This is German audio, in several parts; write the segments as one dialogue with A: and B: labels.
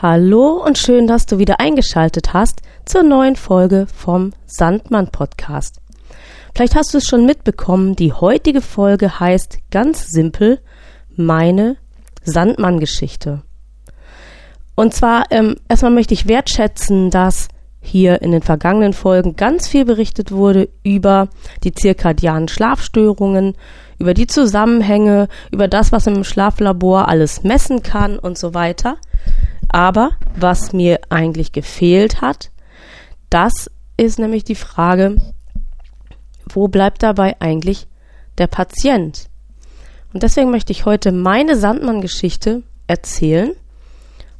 A: Hallo und schön, dass du wieder eingeschaltet hast zur neuen Folge vom Sandmann Podcast. Vielleicht hast du es schon mitbekommen, die heutige Folge heißt ganz simpel meine Sandmann-Geschichte. Und zwar ähm, erstmal möchte ich wertschätzen, dass hier in den vergangenen Folgen ganz viel berichtet wurde über die zirkadianen Schlafstörungen, über die Zusammenhänge, über das, was im Schlaflabor alles messen kann und so weiter. Aber was mir eigentlich gefehlt hat, das ist nämlich die Frage, wo bleibt dabei eigentlich der Patient? Und deswegen möchte ich heute meine Sandmann-Geschichte erzählen.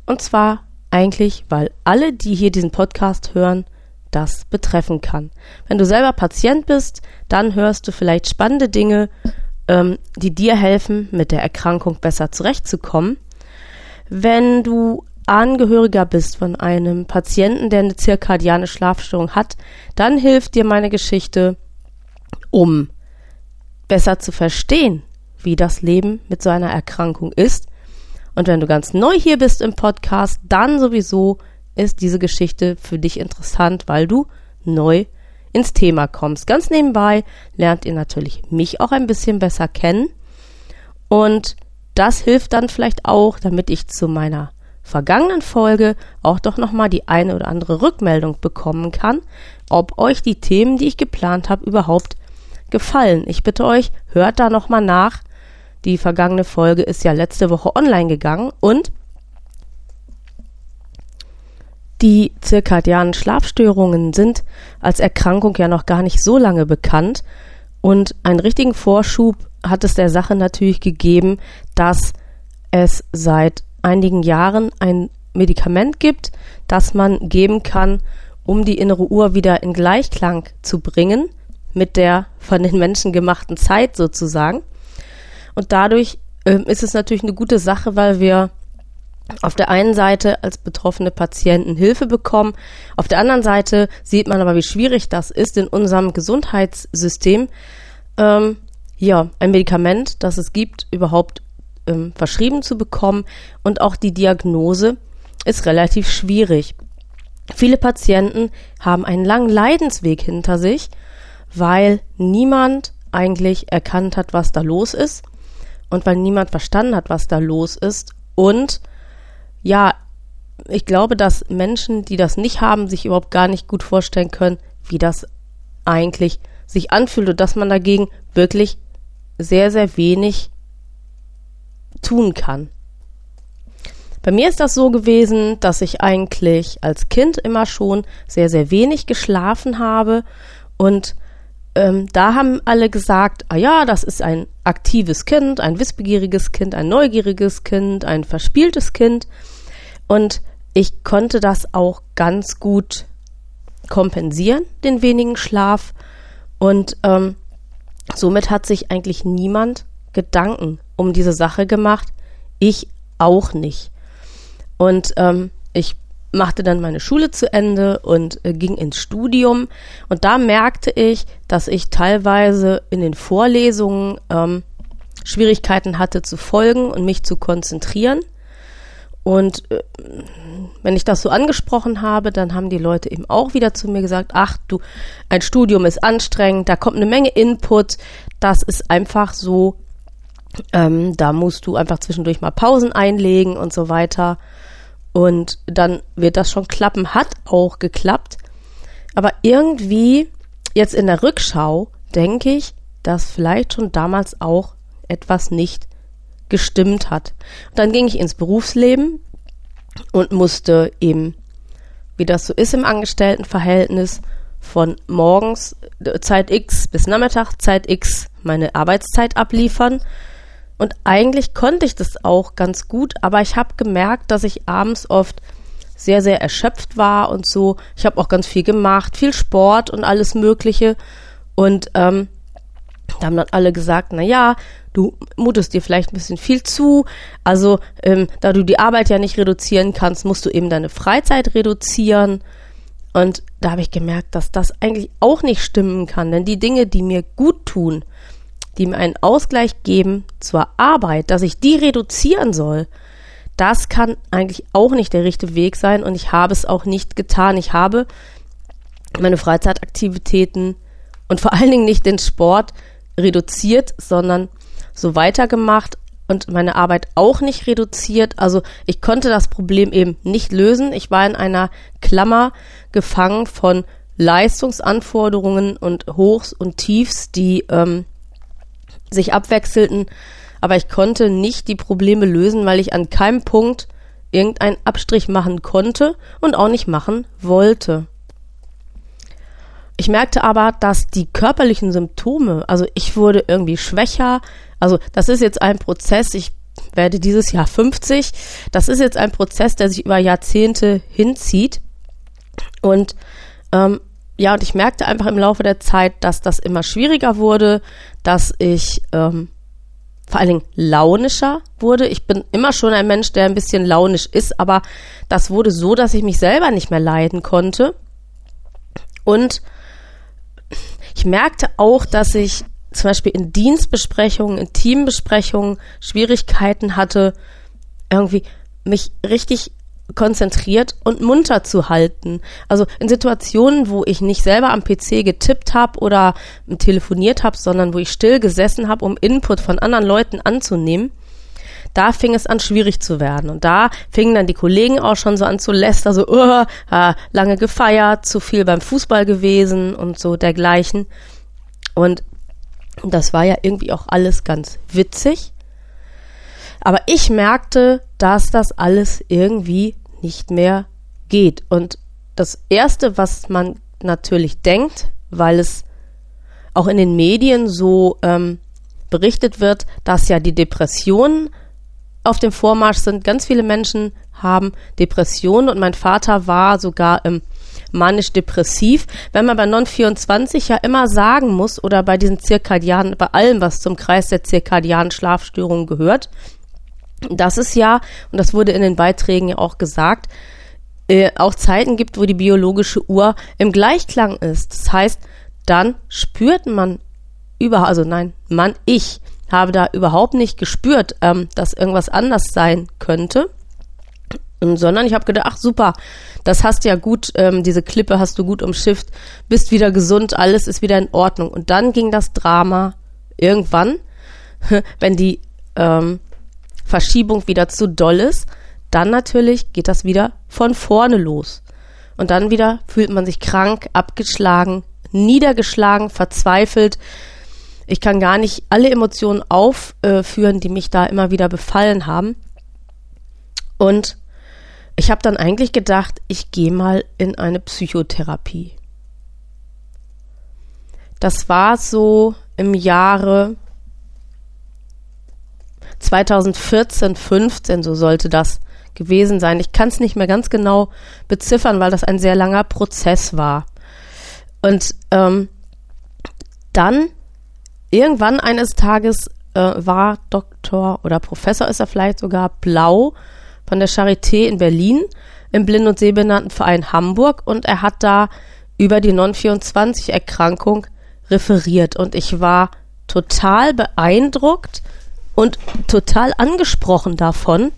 A: Und zwar eigentlich, weil alle, die hier diesen Podcast hören, das betreffen kann. Wenn du selber Patient bist, dann hörst du vielleicht spannende Dinge, ähm, die dir helfen, mit der Erkrankung besser zurechtzukommen. Wenn du Angehöriger bist von einem Patienten, der eine zirkadiane Schlafstörung hat, dann hilft dir meine Geschichte, um besser zu verstehen, wie das Leben mit so einer Erkrankung ist. Und wenn du ganz neu hier bist im Podcast, dann sowieso ist diese Geschichte für dich interessant, weil du neu ins Thema kommst. Ganz nebenbei lernt ihr natürlich mich auch ein bisschen besser kennen. Und das hilft dann vielleicht auch, damit ich zu meiner vergangenen Folge auch doch nochmal die eine oder andere Rückmeldung bekommen kann, ob euch die Themen, die ich geplant habe, überhaupt gefallen. Ich bitte euch, hört da nochmal nach. Die vergangene Folge ist ja letzte Woche online gegangen und die zirkadianen Schlafstörungen sind als Erkrankung ja noch gar nicht so lange bekannt und einen richtigen Vorschub hat es der Sache natürlich gegeben, dass es seit einigen Jahren ein Medikament gibt, das man geben kann, um die innere Uhr wieder in Gleichklang zu bringen mit der von den Menschen gemachten Zeit sozusagen. Und dadurch äh, ist es natürlich eine gute Sache, weil wir auf der einen Seite als betroffene Patienten Hilfe bekommen, auf der anderen Seite sieht man aber, wie schwierig das ist in unserem Gesundheitssystem, ähm, ja, ein Medikament, das es gibt, überhaupt ähm, verschrieben zu bekommen und auch die Diagnose ist relativ schwierig. Viele Patienten haben einen langen Leidensweg hinter sich, weil niemand eigentlich erkannt hat, was da los ist und weil niemand verstanden hat, was da los ist und ja, ich glaube, dass Menschen, die das nicht haben, sich überhaupt gar nicht gut vorstellen können, wie das eigentlich sich anfühlt und dass man dagegen wirklich sehr, sehr wenig tun kann. Bei mir ist das so gewesen, dass ich eigentlich als Kind immer schon sehr, sehr wenig geschlafen habe und ähm, da haben alle gesagt, ah ja, das ist ein aktives Kind, ein wissbegieriges Kind, ein neugieriges Kind, ein verspieltes Kind und ich konnte das auch ganz gut kompensieren, den wenigen Schlaf und ähm, somit hat sich eigentlich niemand Gedanken um diese Sache gemacht. Ich auch nicht. Und ähm, ich machte dann meine Schule zu Ende und äh, ging ins Studium. Und da merkte ich, dass ich teilweise in den Vorlesungen ähm, Schwierigkeiten hatte zu folgen und mich zu konzentrieren. Und äh, wenn ich das so angesprochen habe, dann haben die Leute eben auch wieder zu mir gesagt, ach du, ein Studium ist anstrengend, da kommt eine Menge Input, das ist einfach so ähm, da musst du einfach zwischendurch mal Pausen einlegen und so weiter. Und dann wird das schon klappen. Hat auch geklappt. Aber irgendwie, jetzt in der Rückschau, denke ich, dass vielleicht schon damals auch etwas nicht gestimmt hat. Dann ging ich ins Berufsleben und musste eben, wie das so ist im Angestelltenverhältnis, von morgens äh, Zeit X bis Nachmittag Zeit X meine Arbeitszeit abliefern und eigentlich konnte ich das auch ganz gut, aber ich habe gemerkt, dass ich abends oft sehr, sehr erschöpft war und so. Ich habe auch ganz viel gemacht, viel Sport und alles Mögliche. Und ähm, da haben dann alle gesagt, na ja, du mutest dir vielleicht ein bisschen viel zu. Also, ähm, da du die Arbeit ja nicht reduzieren kannst, musst du eben deine Freizeit reduzieren. Und da habe ich gemerkt, dass das eigentlich auch nicht stimmen kann. Denn die Dinge, die mir gut tun, die mir einen Ausgleich geben zur Arbeit, dass ich die reduzieren soll, das kann eigentlich auch nicht der richtige Weg sein und ich habe es auch nicht getan. Ich habe meine Freizeitaktivitäten und vor allen Dingen nicht den Sport reduziert, sondern so weitergemacht und meine Arbeit auch nicht reduziert. Also ich konnte das Problem eben nicht lösen. Ich war in einer Klammer gefangen von Leistungsanforderungen und Hochs und Tiefs, die ähm, sich abwechselten. Aber ich konnte nicht die Probleme lösen, weil ich an keinem Punkt irgendeinen Abstrich machen konnte und auch nicht machen wollte. Ich merkte aber, dass die körperlichen Symptome, also ich wurde irgendwie schwächer, also das ist jetzt ein Prozess, ich werde dieses Jahr 50, das ist jetzt ein Prozess, der sich über Jahrzehnte hinzieht und ähm, ja, und ich merkte einfach im Laufe der Zeit, dass das immer schwieriger wurde, dass ich ähm, vor allen Dingen launischer wurde. Ich bin immer schon ein Mensch, der ein bisschen launisch ist, aber das wurde so, dass ich mich selber nicht mehr leiden konnte. Und ich merkte auch, dass ich zum Beispiel in Dienstbesprechungen, in Teambesprechungen Schwierigkeiten hatte, irgendwie mich richtig konzentriert und munter zu halten. Also in Situationen, wo ich nicht selber am PC getippt habe oder telefoniert habe, sondern wo ich still gesessen habe, um Input von anderen Leuten anzunehmen, da fing es an schwierig zu werden. Und da fingen dann die Kollegen auch schon so an zu lästern, so, äh, lange gefeiert, zu viel beim Fußball gewesen und so dergleichen. Und das war ja irgendwie auch alles ganz witzig. Aber ich merkte, dass das alles irgendwie nicht mehr geht. Und das Erste, was man natürlich denkt, weil es auch in den Medien so ähm, berichtet wird, dass ja die Depressionen auf dem Vormarsch sind. Ganz viele Menschen haben Depressionen und mein Vater war sogar ähm, manisch-depressiv. Wenn man bei Non-24 ja immer sagen muss oder bei diesen zirkadianen, bei allem, was zum Kreis der zirkadianen Schlafstörungen gehört, dass es ja, und das wurde in den Beiträgen ja auch gesagt, äh, auch Zeiten gibt, wo die biologische Uhr im Gleichklang ist. Das heißt, dann spürt man über, also nein, man, ich habe da überhaupt nicht gespürt, ähm, dass irgendwas anders sein könnte, sondern ich habe gedacht, ach super, das hast ja gut, ähm, diese Klippe hast du gut umschifft, bist wieder gesund, alles ist wieder in Ordnung. Und dann ging das Drama irgendwann, wenn die ähm, Verschiebung wieder zu doll ist, dann natürlich geht das wieder von vorne los. Und dann wieder fühlt man sich krank, abgeschlagen, niedergeschlagen, verzweifelt. Ich kann gar nicht alle Emotionen aufführen, die mich da immer wieder befallen haben. Und ich habe dann eigentlich gedacht, ich gehe mal in eine Psychotherapie. Das war so im Jahre 2014, 15, so sollte das gewesen sein. Ich kann es nicht mehr ganz genau beziffern, weil das ein sehr langer Prozess war. Und ähm, dann irgendwann eines Tages äh, war Doktor oder Professor ist er vielleicht sogar Blau von der Charité in Berlin im Blind- und Sehbehindertenverein Hamburg und er hat da über die Non-24-Erkrankung referiert und ich war total beeindruckt und total angesprochen davon,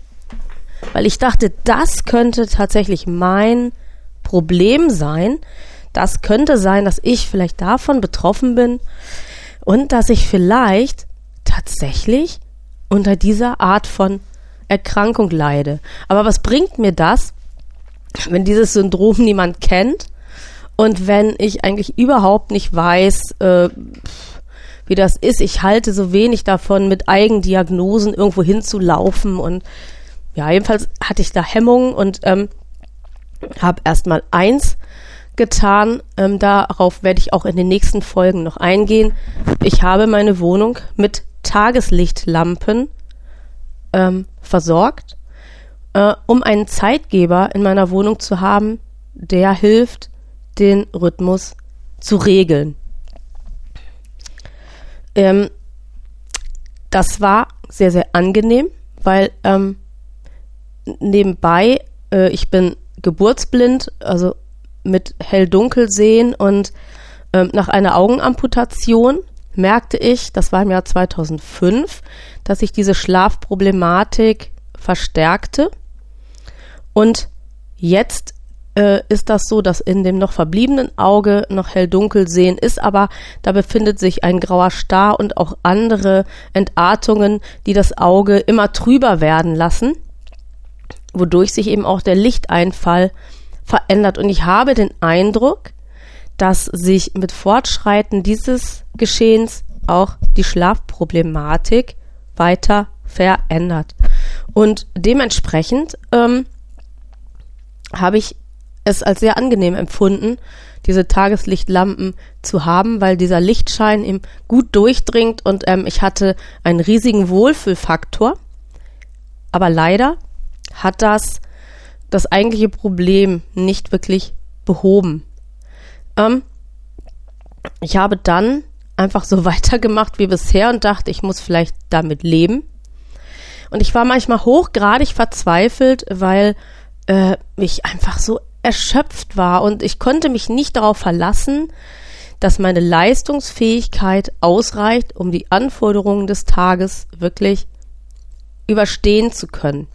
A: weil ich dachte, das könnte tatsächlich mein Problem sein. Das könnte sein, dass ich vielleicht davon betroffen bin und dass ich vielleicht tatsächlich unter dieser Art von Erkrankung leide. Aber was bringt mir das, wenn dieses Syndrom niemand kennt und wenn ich eigentlich überhaupt nicht weiß, äh, wie das ist. Ich halte so wenig davon, mit Eigendiagnosen irgendwo hinzulaufen und ja, jedenfalls hatte ich da Hemmungen und ähm, habe erstmal eins getan. Ähm, darauf werde ich auch in den nächsten Folgen noch eingehen. Ich habe meine Wohnung mit Tageslichtlampen ähm, versorgt, äh, um einen Zeitgeber in meiner Wohnung zu haben, der hilft, den Rhythmus zu regeln. Ähm, das war sehr, sehr angenehm, weil ähm, nebenbei, äh, ich bin geburtsblind, also mit hell-dunkel sehen und ähm, nach einer Augenamputation merkte ich, das war im Jahr 2005, dass ich diese Schlafproblematik verstärkte. Und jetzt äh, ist das so, dass in dem noch verbliebenen Auge noch hell-dunkel sehen ist, aber da befindet sich ein grauer Star und auch andere Entartungen, die das Auge immer trüber werden lassen, wodurch sich eben auch der Lichteinfall verändert. Und ich habe den Eindruck, dass sich mit Fortschreiten dieses Geschehens auch die Schlafproblematik weiter verändert. Und dementsprechend ähm, habe ich es als sehr angenehm empfunden, diese Tageslichtlampen zu haben, weil dieser Lichtschein eben gut durchdringt und ähm, ich hatte einen riesigen Wohlfühlfaktor. Aber leider hat das das eigentliche Problem nicht wirklich behoben. Ähm, ich habe dann einfach so weitergemacht wie bisher und dachte, ich muss vielleicht damit leben. Und ich war manchmal hochgradig verzweifelt, weil äh, ich einfach so erschöpft war und ich konnte mich nicht darauf verlassen, dass meine Leistungsfähigkeit ausreicht, um die Anforderungen des Tages wirklich überstehen zu können.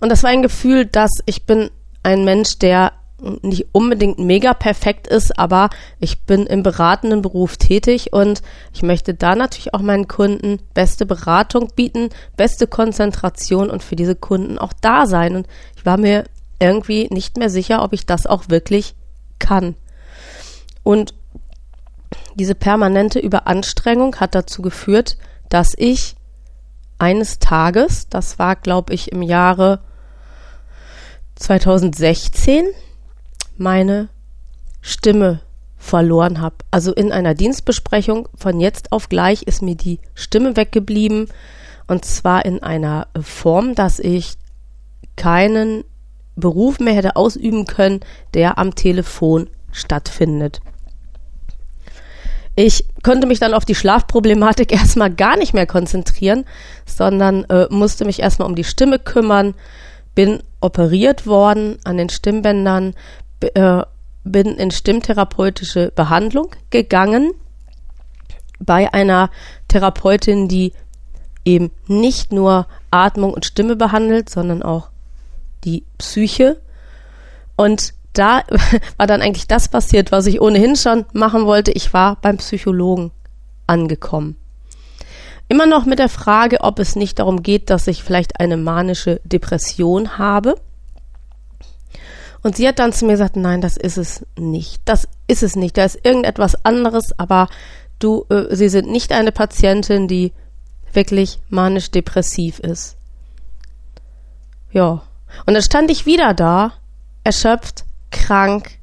A: Und das war ein Gefühl, dass ich bin ein Mensch, der nicht unbedingt mega perfekt ist, aber ich bin im beratenden Beruf tätig und ich möchte da natürlich auch meinen Kunden beste Beratung bieten, beste Konzentration und für diese Kunden auch da sein. Und ich war mir irgendwie nicht mehr sicher, ob ich das auch wirklich kann. Und diese permanente Überanstrengung hat dazu geführt, dass ich eines Tages, das war glaube ich im Jahre 2016, meine Stimme verloren habe. Also in einer Dienstbesprechung von jetzt auf gleich ist mir die Stimme weggeblieben und zwar in einer Form, dass ich keinen Beruf mehr hätte ausüben können, der am Telefon stattfindet. Ich konnte mich dann auf die Schlafproblematik erstmal gar nicht mehr konzentrieren, sondern äh, musste mich erstmal um die Stimme kümmern, bin operiert worden an den Stimmbändern, äh, bin in stimmtherapeutische Behandlung gegangen bei einer Therapeutin, die eben nicht nur Atmung und Stimme behandelt, sondern auch die Psyche. Und da war dann eigentlich das passiert, was ich ohnehin schon machen wollte. Ich war beim Psychologen angekommen. Immer noch mit der Frage, ob es nicht darum geht, dass ich vielleicht eine manische Depression habe. Und sie hat dann zu mir gesagt, nein, das ist es nicht. Das ist es nicht. Da ist irgendetwas anderes, aber du, äh, sie sind nicht eine Patientin, die wirklich manisch-depressiv ist. Ja. Und dann stand ich wieder da, erschöpft, krank,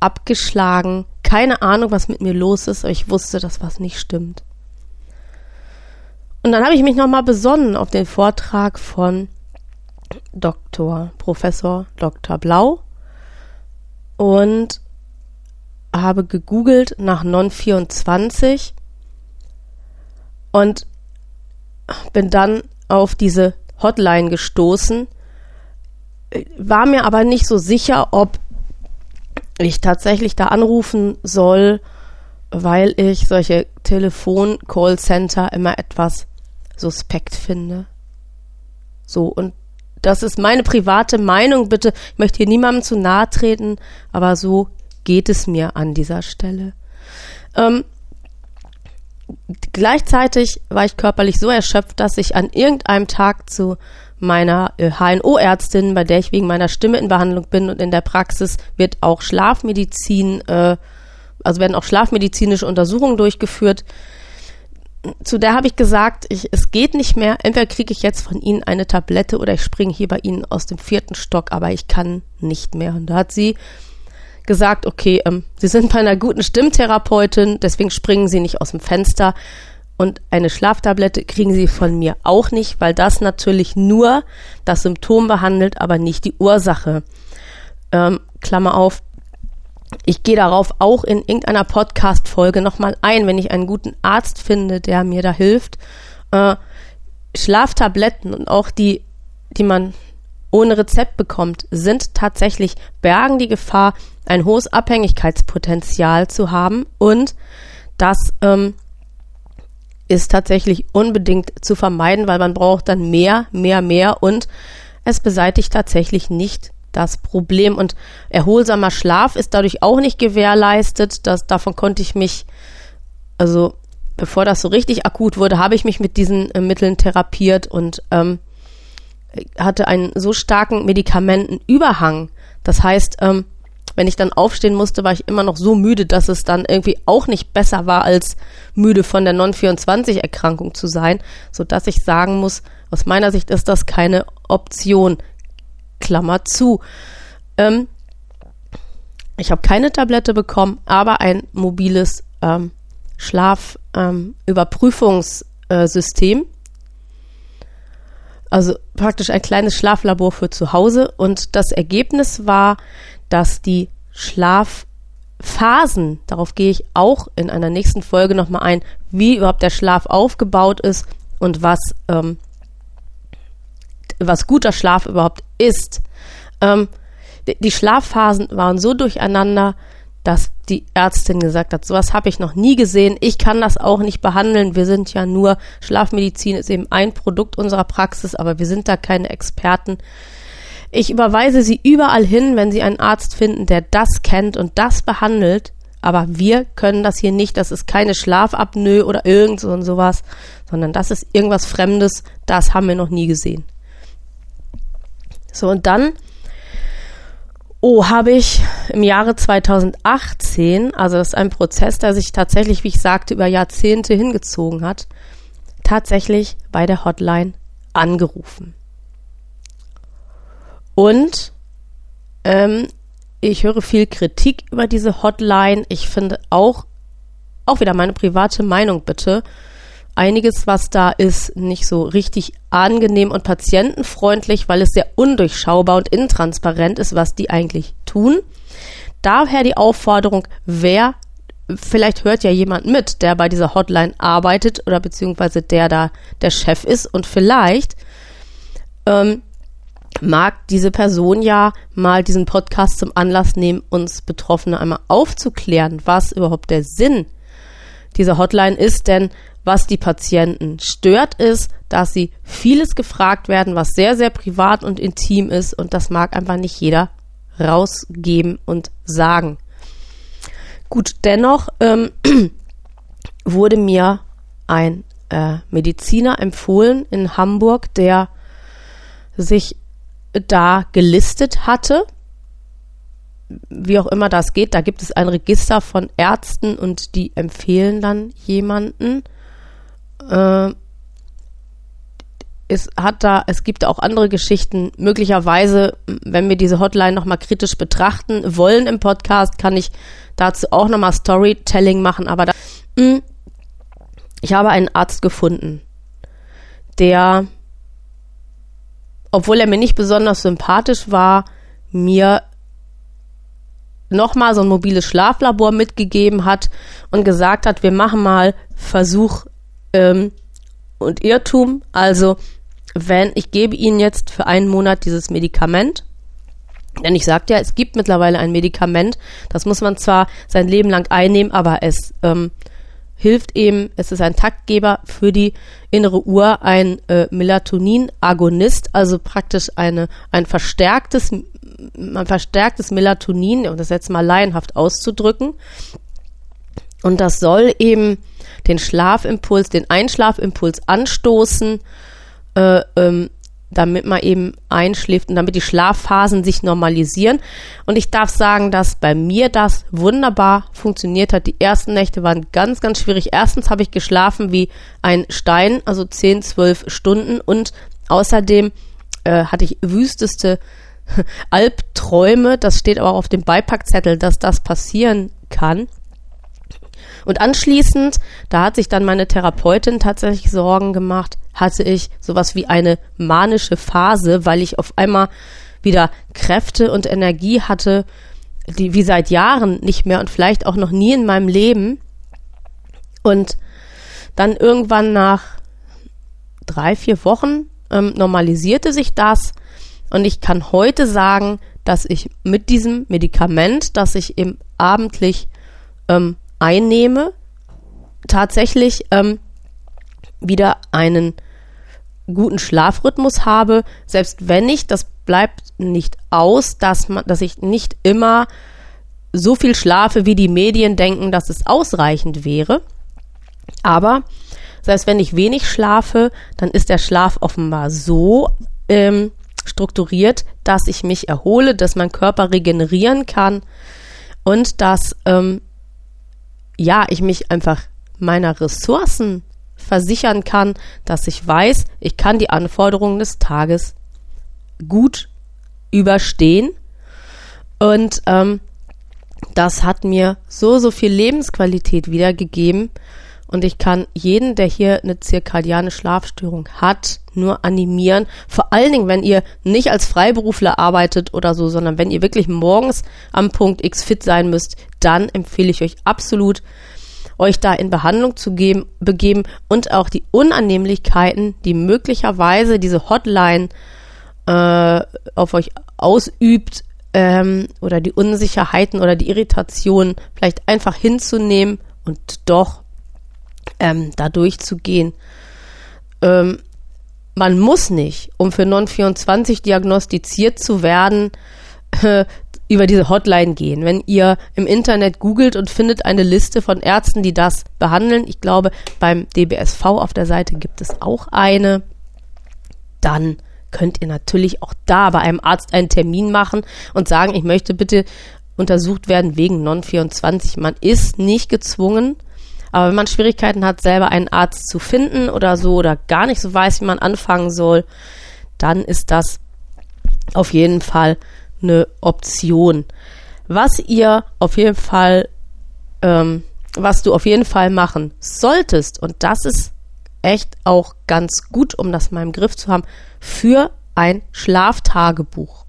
A: abgeschlagen, keine Ahnung, was mit mir los ist, aber ich wusste, dass was nicht stimmt. Und dann habe ich mich nochmal besonnen auf den Vortrag von Dr. Professor Dr. Blau und habe gegoogelt nach Non24 und bin dann auf diese Hotline gestoßen, war mir aber nicht so sicher, ob ich tatsächlich da anrufen soll, weil ich solche Telefon-Call-Center immer etwas suspekt finde. So, und das ist meine private Meinung, bitte. Ich möchte hier niemandem zu nahe treten, aber so geht es mir an dieser Stelle. Ähm, gleichzeitig war ich körperlich so erschöpft, dass ich an irgendeinem Tag zu meiner äh, HNO-Ärztin, bei der ich wegen meiner Stimme in Behandlung bin und in der Praxis wird auch Schlafmedizin, äh, also werden auch schlafmedizinische Untersuchungen durchgeführt. Zu der habe ich gesagt, ich, es geht nicht mehr. Entweder kriege ich jetzt von Ihnen eine Tablette oder ich springe hier bei Ihnen aus dem vierten Stock, aber ich kann nicht mehr. Und da hat sie gesagt, okay, ähm, Sie sind bei einer guten Stimmtherapeutin, deswegen springen Sie nicht aus dem Fenster. Und eine Schlaftablette kriegen Sie von mir auch nicht, weil das natürlich nur das Symptom behandelt, aber nicht die Ursache. Ähm, Klammer auf. Ich gehe darauf auch in irgendeiner Podcast-Folge nochmal ein, wenn ich einen guten Arzt finde, der mir da hilft. Äh, Schlaftabletten und auch die, die man ohne Rezept bekommt, sind tatsächlich, bergen die Gefahr, ein hohes Abhängigkeitspotenzial zu haben und dass ähm, ist tatsächlich unbedingt zu vermeiden, weil man braucht dann mehr, mehr, mehr und es beseitigt tatsächlich nicht das Problem. Und erholsamer Schlaf ist dadurch auch nicht gewährleistet. Das, davon konnte ich mich, also bevor das so richtig akut wurde, habe ich mich mit diesen äh, Mitteln therapiert und ähm, hatte einen so starken Medikamentenüberhang. Das heißt, ähm, wenn ich dann aufstehen musste, war ich immer noch so müde, dass es dann irgendwie auch nicht besser war, als müde von der Non-24-Erkrankung zu sein, so dass ich sagen muss, aus meiner Sicht ist das keine Option. Klammer zu. Ähm, ich habe keine Tablette bekommen, aber ein mobiles ähm, Schlafüberprüfungssystem. Ähm, also praktisch ein kleines Schlaflabor für zu Hause. Und das Ergebnis war, dass die Schlafphasen, darauf gehe ich auch in einer nächsten Folge nochmal ein, wie überhaupt der Schlaf aufgebaut ist und was, ähm, was guter Schlaf überhaupt ist. Ähm, die, Schlafphasen waren so durcheinander, dass die Ärztin gesagt hat, sowas habe ich noch nie gesehen, ich kann das auch nicht behandeln, wir sind ja nur, Schlafmedizin ist eben ein Produkt unserer Praxis, aber wir sind da keine Experten. Ich überweise Sie überall hin, wenn Sie einen Arzt finden, der das kennt und das behandelt. Aber wir können das hier nicht. Das ist keine Schlafapnoe oder irgend so und sowas, sondern das ist irgendwas Fremdes. Das haben wir noch nie gesehen. So, und dann, oh, habe ich im Jahre 2018, also das ist ein Prozess, der sich tatsächlich, wie ich sagte, über Jahrzehnte hingezogen hat, tatsächlich bei der Hotline angerufen. Und ähm, ich höre viel Kritik über diese Hotline. Ich finde auch, auch wieder meine private Meinung bitte, einiges, was da ist, nicht so richtig angenehm und patientenfreundlich, weil es sehr undurchschaubar und intransparent ist, was die eigentlich tun. Daher die Aufforderung, wer, vielleicht hört ja jemand mit, der bei dieser Hotline arbeitet oder beziehungsweise der da der Chef ist und vielleicht ähm, mag diese Person ja mal diesen Podcast zum Anlass nehmen, uns Betroffene einmal aufzuklären, was überhaupt der Sinn dieser Hotline ist, denn was die Patienten stört, ist, dass sie vieles gefragt werden, was sehr, sehr privat und intim ist und das mag einfach nicht jeder rausgeben und sagen. Gut, dennoch ähm, wurde mir ein äh, Mediziner empfohlen in Hamburg, der sich da gelistet hatte. Wie auch immer das geht, da gibt es ein Register von Ärzten und die empfehlen dann jemanden. Äh, es hat da, es gibt auch andere Geschichten. Möglicherweise, wenn wir diese Hotline nochmal kritisch betrachten wollen im Podcast, kann ich dazu auch nochmal Storytelling machen. Aber da, hm, ich habe einen Arzt gefunden, der obwohl er mir nicht besonders sympathisch war, mir nochmal so ein mobiles Schlaflabor mitgegeben hat und gesagt hat, wir machen mal Versuch ähm, und Irrtum. Also, wenn ich gebe Ihnen jetzt für einen Monat dieses Medikament, denn ich sagte ja, es gibt mittlerweile ein Medikament, das muss man zwar sein Leben lang einnehmen, aber es ähm, hilft eben, es ist ein Taktgeber für die innere Uhr, ein äh, Melatonin-Agonist, also praktisch eine, ein verstärktes, ein verstärktes Melatonin, um das jetzt mal laienhaft auszudrücken. Und das soll eben den Schlafimpuls, den Einschlafimpuls anstoßen, äh, ähm, damit man eben einschläft und damit die Schlafphasen sich normalisieren. Und ich darf sagen, dass bei mir das wunderbar funktioniert hat. Die ersten Nächte waren ganz, ganz schwierig. Erstens habe ich geschlafen wie ein Stein, also 10, 12 Stunden und außerdem äh, hatte ich wüsteste Albträume. Das steht aber auch auf dem Beipackzettel, dass das passieren kann. Und anschließend, da hat sich dann meine Therapeutin tatsächlich Sorgen gemacht, hatte ich sowas wie eine manische Phase, weil ich auf einmal wieder Kräfte und Energie hatte, die wie seit Jahren nicht mehr und vielleicht auch noch nie in meinem Leben. Und dann irgendwann nach drei, vier Wochen ähm, normalisierte sich das und ich kann heute sagen, dass ich mit diesem Medikament, das ich eben abendlich ähm, einnehme, tatsächlich ähm, wieder einen guten Schlafrhythmus habe, selbst wenn ich, das bleibt nicht aus, dass man, dass ich nicht immer so viel schlafe, wie die Medien denken, dass es ausreichend wäre. Aber selbst wenn ich wenig schlafe, dann ist der Schlaf offenbar so ähm, strukturiert, dass ich mich erhole, dass mein Körper regenerieren kann und dass ähm, ja ich mich einfach meiner Ressourcen versichern kann, dass ich weiß, ich kann die Anforderungen des Tages gut überstehen. Und ähm, das hat mir so, so viel Lebensqualität wiedergegeben. Und ich kann jeden, der hier eine zirkadiane Schlafstörung hat, nur animieren. Vor allen Dingen, wenn ihr nicht als Freiberufler arbeitet oder so, sondern wenn ihr wirklich morgens am Punkt X fit sein müsst, dann empfehle ich euch absolut, euch da in Behandlung zu geben, begeben und auch die Unannehmlichkeiten, die möglicherweise diese Hotline äh, auf euch ausübt, ähm, oder die Unsicherheiten oder die Irritationen vielleicht einfach hinzunehmen und doch ähm, da durchzugehen. Ähm, man muss nicht, um für Non-24 diagnostiziert zu werden, äh, über diese Hotline gehen. Wenn ihr im Internet googelt und findet eine Liste von Ärzten, die das behandeln, ich glaube, beim DBSV auf der Seite gibt es auch eine, dann könnt ihr natürlich auch da bei einem Arzt einen Termin machen und sagen, ich möchte bitte untersucht werden wegen Non-24. Man ist nicht gezwungen, aber wenn man Schwierigkeiten hat, selber einen Arzt zu finden oder so oder gar nicht so weiß, wie man anfangen soll, dann ist das auf jeden Fall eine Option. Was ihr auf jeden Fall, ähm, was du auf jeden Fall machen solltest, und das ist echt auch ganz gut, um das mal im Griff zu haben, für ein Schlaftagebuch.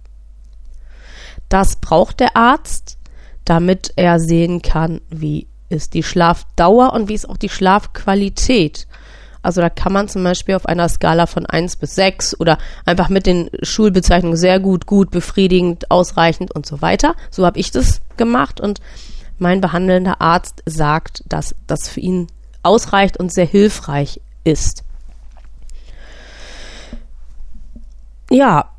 A: Das braucht der Arzt, damit er sehen kann, wie ist die Schlafdauer und wie ist auch die Schlafqualität. Also da kann man zum Beispiel auf einer Skala von 1 bis 6 oder einfach mit den Schulbezeichnungen sehr gut, gut, befriedigend, ausreichend und so weiter. So habe ich das gemacht und mein behandelnder Arzt sagt, dass das für ihn ausreicht und sehr hilfreich ist. Ja,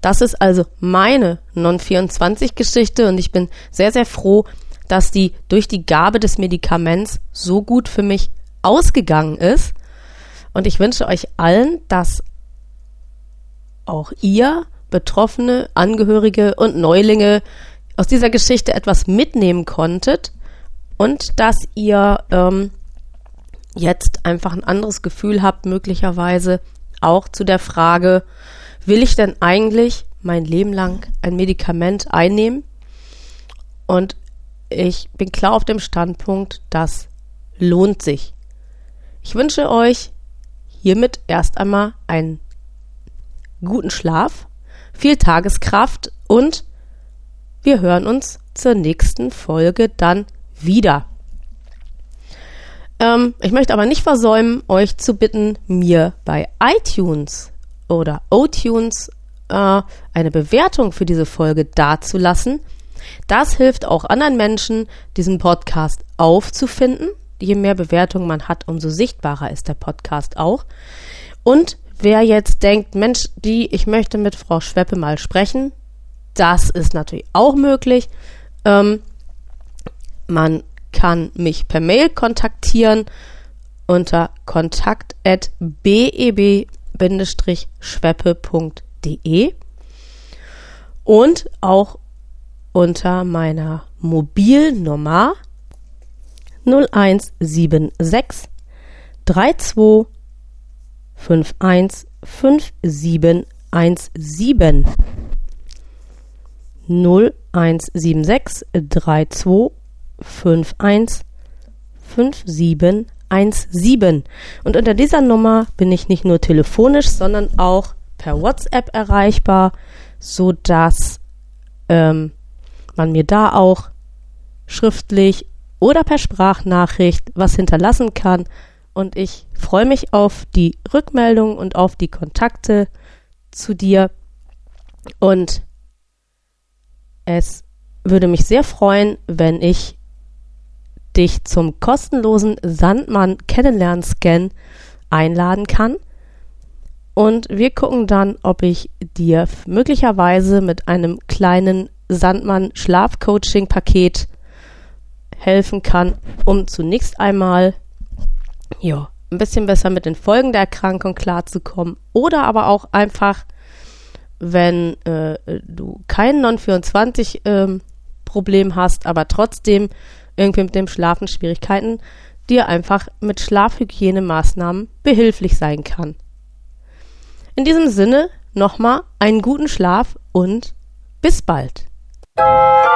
A: das ist also meine Non-24-Geschichte und ich bin sehr, sehr froh, dass die durch die Gabe des Medikaments so gut für mich ausgegangen ist. Und ich wünsche euch allen, dass auch ihr, Betroffene, Angehörige und Neulinge aus dieser Geschichte etwas mitnehmen konntet und dass ihr ähm, jetzt einfach ein anderes Gefühl habt, möglicherweise auch zu der Frage, will ich denn eigentlich mein Leben lang ein Medikament einnehmen? Und ich bin klar auf dem Standpunkt, das lohnt sich. Ich wünsche euch hiermit erst einmal einen guten Schlaf, viel Tageskraft und wir hören uns zur nächsten Folge dann wieder. Ähm, ich möchte aber nicht versäumen, euch zu bitten, mir bei iTunes oder O-Tunes äh, eine Bewertung für diese Folge dazulassen. Das hilft auch anderen Menschen, diesen Podcast aufzufinden. Je mehr Bewertungen man hat, umso sichtbarer ist der Podcast auch. Und wer jetzt denkt, Mensch, die, ich möchte mit Frau Schweppe mal sprechen, das ist natürlich auch möglich. Ähm, man kann mich per Mail kontaktieren unter kontakt.beb-schweppe.de und auch unter meiner Mobilnummer 0176 32 51 5717 0176 32 515717. Und unter dieser Nummer bin ich nicht nur telefonisch, sondern auch per WhatsApp erreichbar, so dass ähm, man mir da auch schriftlich oder per Sprachnachricht was hinterlassen kann. Und ich freue mich auf die Rückmeldung und auf die Kontakte zu dir. Und es würde mich sehr freuen, wenn ich dich zum kostenlosen Sandmann Kennenlern-Scan einladen kann. Und wir gucken dann, ob ich dir möglicherweise mit einem kleinen Sandmann Schlafcoaching Paket helfen kann, um zunächst einmal ja, ein bisschen besser mit den Folgen der Erkrankung klarzukommen oder aber auch einfach, wenn äh, du kein Non-24 ähm, hast, aber trotzdem irgendwie mit dem Schlafen Schwierigkeiten, dir einfach mit Schlafhygienemaßnahmen behilflich sein kann. In diesem Sinne nochmal einen guten Schlaf und bis bald. Música